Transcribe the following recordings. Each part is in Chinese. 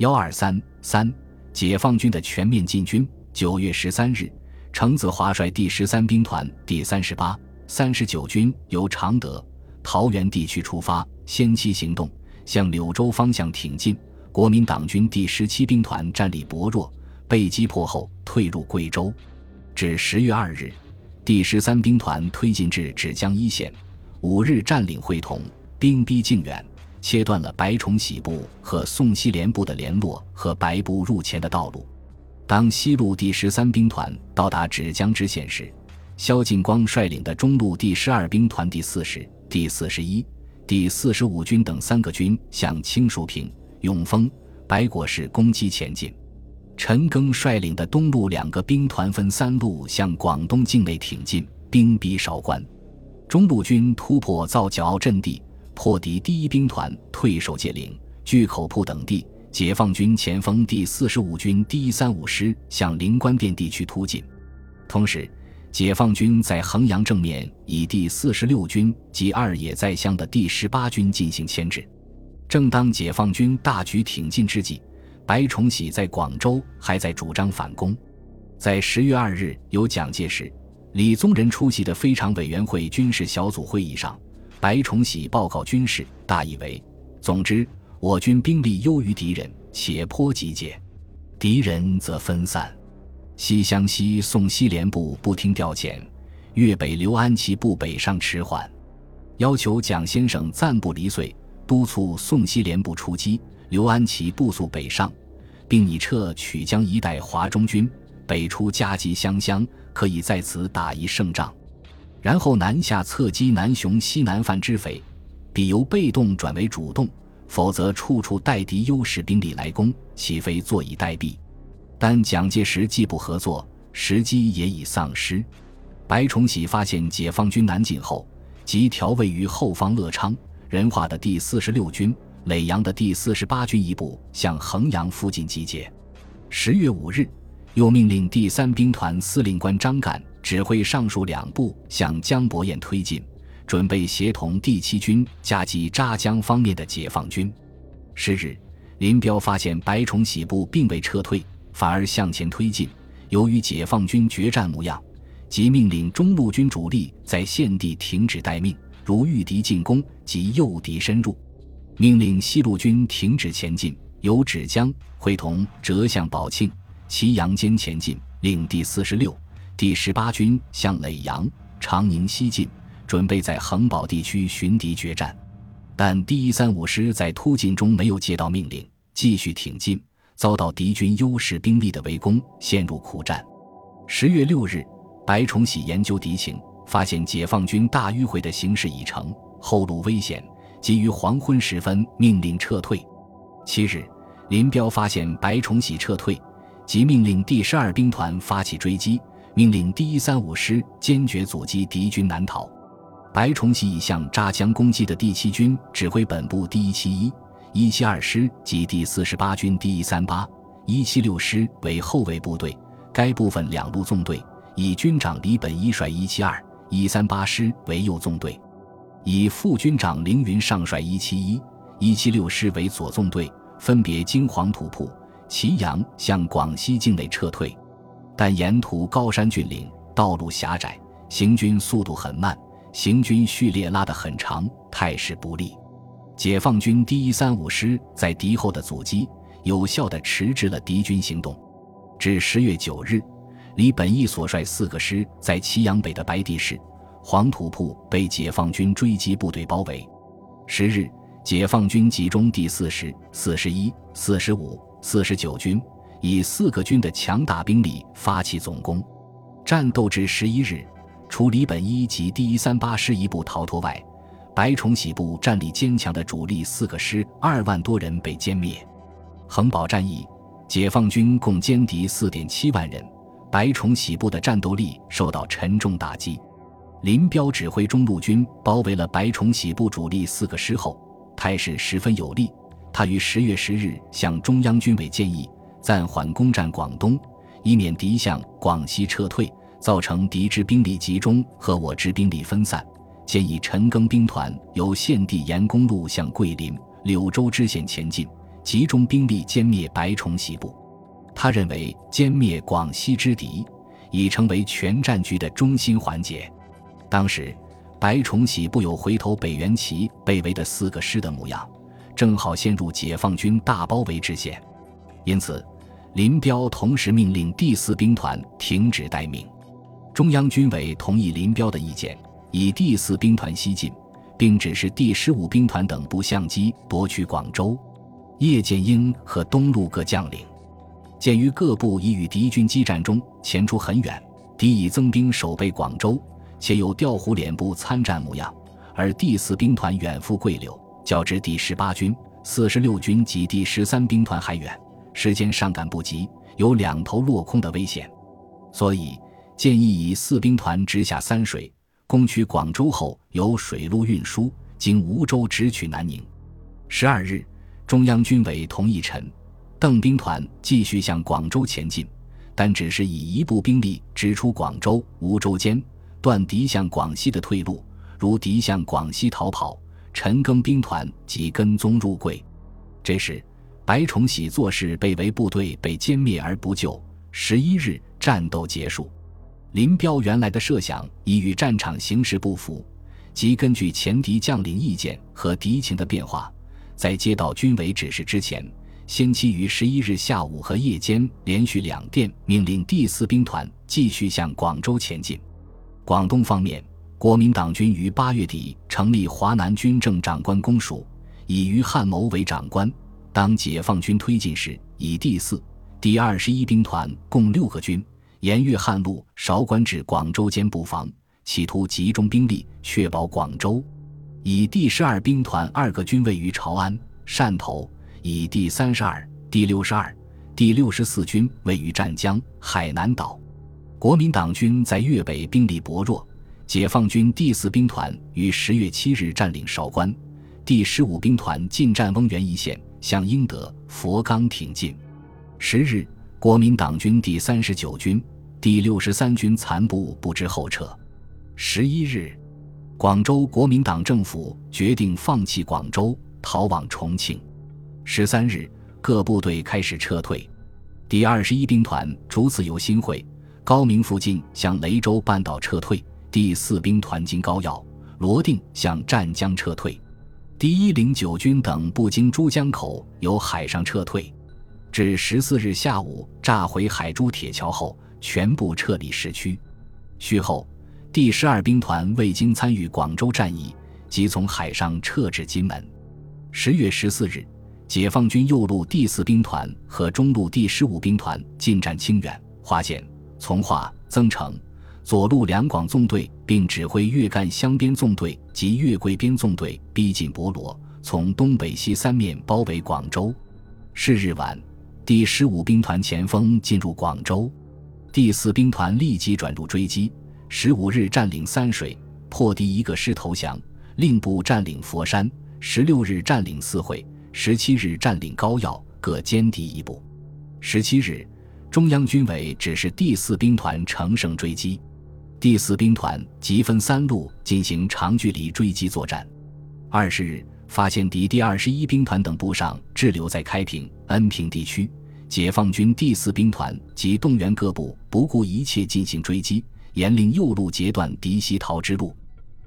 幺二三三，解放军的全面进军。九月十三日，程子华率第十三兵团第三十八、三十九军由常德、桃园地区出发，先期行动，向柳州方向挺进。国民党军第十七兵团战力薄弱，被击破后退入贵州。至十月二日，第十三兵团推进至芷江一线，五日占领会同，兵逼靖远，切断了白崇禧部和宋希濂部的联络和白部入黔的道路。当西路第十三兵团到达芷江支线时，萧劲光率领的中路第十二兵团第四十、第四十一、第四十五军等三个军向青树坪。永丰、白果市攻击前进，陈赓率领的东路两个兵团分三路向广东境内挺进，兵逼韶关。中路军突破造角坳阵地，破敌第一兵团退守界岭、巨口铺等地。解放军前锋第四十五军第一三五师向灵官殿地区突进。同时，解放军在衡阳正面以第四十六军及二野在乡的第十八军进行牵制。正当解放军大举挺进之际，白崇禧在广州还在主张反攻。在十月二日，由蒋介石、李宗仁出席的非常委员会军事小组会议上，白崇禧报告军事大意为：总之，我军兵力优于敌人，且颇集结；敌人则分散。西湘西宋希濂部不听调遣，粤北刘安琪部北上迟缓，要求蒋先生暂不离遂。督促宋希濂部出击，刘安琪部速北上，并拟撤曲江一带华中军，北出夹击湘乡，可以在此打一胜仗。然后南下侧击南雄西南犯之匪，必由被动转为主动，否则处处待敌优势兵力来攻，岂非坐以待毙？但蒋介石既不合作，时机也已丧失。白崇禧发现解放军南进后，即调位于后方乐昌。仁化的第四十六军、耒阳的第四十八军一部向衡阳附近集结。十月五日，又命令第三兵团司令官张干指挥上述两部向江伯彦推进，准备协同第七军夹击扎江方面的解放军。十日，林彪发现白崇禧部并未撤退，反而向前推进，由于解放军决战模样，即命令中路军主力在现地停止待命。如遇敌进攻，即诱敌深入，命令西路军停止前进，由芷江会同折向宝庆、祁阳间前进。令第四十六、第十八军向耒阳、长宁西进，准备在衡宝地区寻敌决战。但第一三五师在突进中没有接到命令，继续挺进，遭到敌军优势兵力的围攻，陷入苦战。十月六日，白崇禧研究敌情。发现解放军大迂回的形势已成，后路危险，即于黄昏时分命令撤退。七日，林彪发现白崇禧撤退，即命令第十二兵团发起追击，命令第一三五师坚决阻击敌军南逃。白崇禧已向扎江攻击的第七军指挥本部第一七一、一七二师及第四十八军第一三八、一七六师为后卫部队，该部分两路纵队以军长李本一率一七二。一三八师为右纵队，以副军长凌云上率一七一、一七六师为左纵队，分别经黄土铺、祁阳向广西境内撤退。但沿途高山峻岭，道路狭窄，行军速度很慢，行军序列拉得很长，态势不利。解放军第一三五师在敌后的阻击，有效地迟滞了敌军行动。至十月九日。李本义所率四个师在祁阳北的白地市、黄土铺被解放军追击部队包围。十日，解放军集中第四十、四十一、四十五、四十九军，以四个军的强大兵力发起总攻。战斗至十一日，除李本一及第一三八师一部逃脱外，白崇禧部战力坚强的主力四个师二万多人被歼灭。衡宝战役，解放军共歼敌四点七万人。白崇禧部的战斗力受到沉重打击，林彪指挥中路军包围了白崇禧部主力四个师后，态势十分有利。他于十月十日向中央军委建议暂缓攻占广东，以免敌向广西撤退，造成敌之兵力集中和我之兵力分散。建议陈赓兵团由现地沿公路向桂林、柳州支线前进，集中兵力歼灭白崇禧部。他认为歼灭广西之敌已成为全战局的中心环节。当时，白崇禧部有回头北元旗被围的四个师的模样，正好陷入解放军大包围之线。因此，林彪同时命令第四兵团停止待命。中央军委同意林彪的意见，以第四兵团西进，并指示第十五兵团等部相机夺取广州。叶剑英和东路各将领。鉴于各部已与敌军激战中前出很远，敌已增兵守备广州，且有调虎脸部参战模样，而第四兵团远赴桂柳，较之第十八军、四十六军及第十三兵团还远，时间上赶不及，有两头落空的危险，所以建议以四兵团直下三水，攻取广州后，由水路运输，经梧州直取南宁。十二日，中央军委同意陈。邓兵团继续向广州前进，但只是以一部兵力直出广州、梧州间，断敌向广西的退路。如敌向广西逃跑，陈赓兵团即跟踪入桂。这时，白崇禧做事被围部队被歼灭而不救。十一日，战斗结束。林彪原来的设想已与战场形势不符，即根据前敌将领意见和敌情的变化，在接到军委指示之前。先期于十一日下午和夜间连续两电命令第四兵团继续向广州前进。广东方面，国民党军于八月底成立华南军政长官公署，以于汉谋为长官。当解放军推进时，以第四、第二十一兵团共六个军沿粤汉路韶关至广州间布防，企图集中兵力确保广州。以第十二兵团二个军位于潮安、汕头。以第三十二、第六十二、第六十四军位于湛江、海南岛。国民党军在粤北兵力薄弱，解放军第四兵团于十月七日占领韶关，第十五兵团进占翁源一线，向英德、佛冈挺进。十日，国民党军第三十九军、第六十三军残部不知后撤。十一日，广州国民党政府决定放弃广州，逃往重庆。十三日，各部队开始撤退。第二十一兵团逐次由新会、高明附近向雷州半岛撤退；第四兵团经高要、罗定向湛江撤退；第一零九军等不经珠江口由海上撤退。至十四日下午炸毁海珠铁桥后，全部撤离市区。续后，第十二兵团未经参与广州战役，即从海上撤至金门。十月十四日。解放军右路第四兵团和中路第十五兵团进占清远、花县、从化、增城；左路两广纵队并指挥粤赣湘边纵队及粤桂边纵队逼近博罗，从东北西三面包围广州。是日晚，第十五兵团前锋进入广州，第四兵团立即转入追击。十五日占领三水，破敌一个师投降，令部占领佛山。十六日占领四会。十七日占领高要，各歼敌一部。十七日，中央军委指示第四兵团乘胜追击，第四兵团即分三路进行长距离追击作战。二十日，发现敌第二十一兵团等部上滞留在开平、恩平地区，解放军第四兵团即动员各部不顾一切进行追击，严令右路截断敌西逃之路。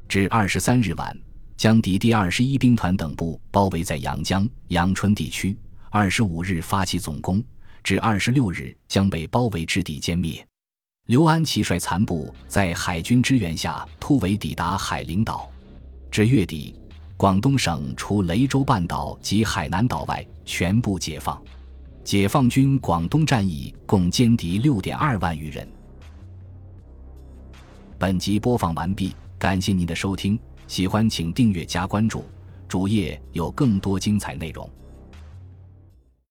至二十三日晚。将敌第二十一兵团等部包围在阳江、阳春地区。二十五日发起总攻，至二十六日将被包围之地歼灭。刘安奇率残部在海军支援下突围抵达海陵岛。至月底，广东省除雷州半岛及海南岛外全部解放。解放军广东战役共歼敌六点二万余人。本集播放完毕，感谢您的收听。喜欢请订阅加关注，主页有更多精彩内容。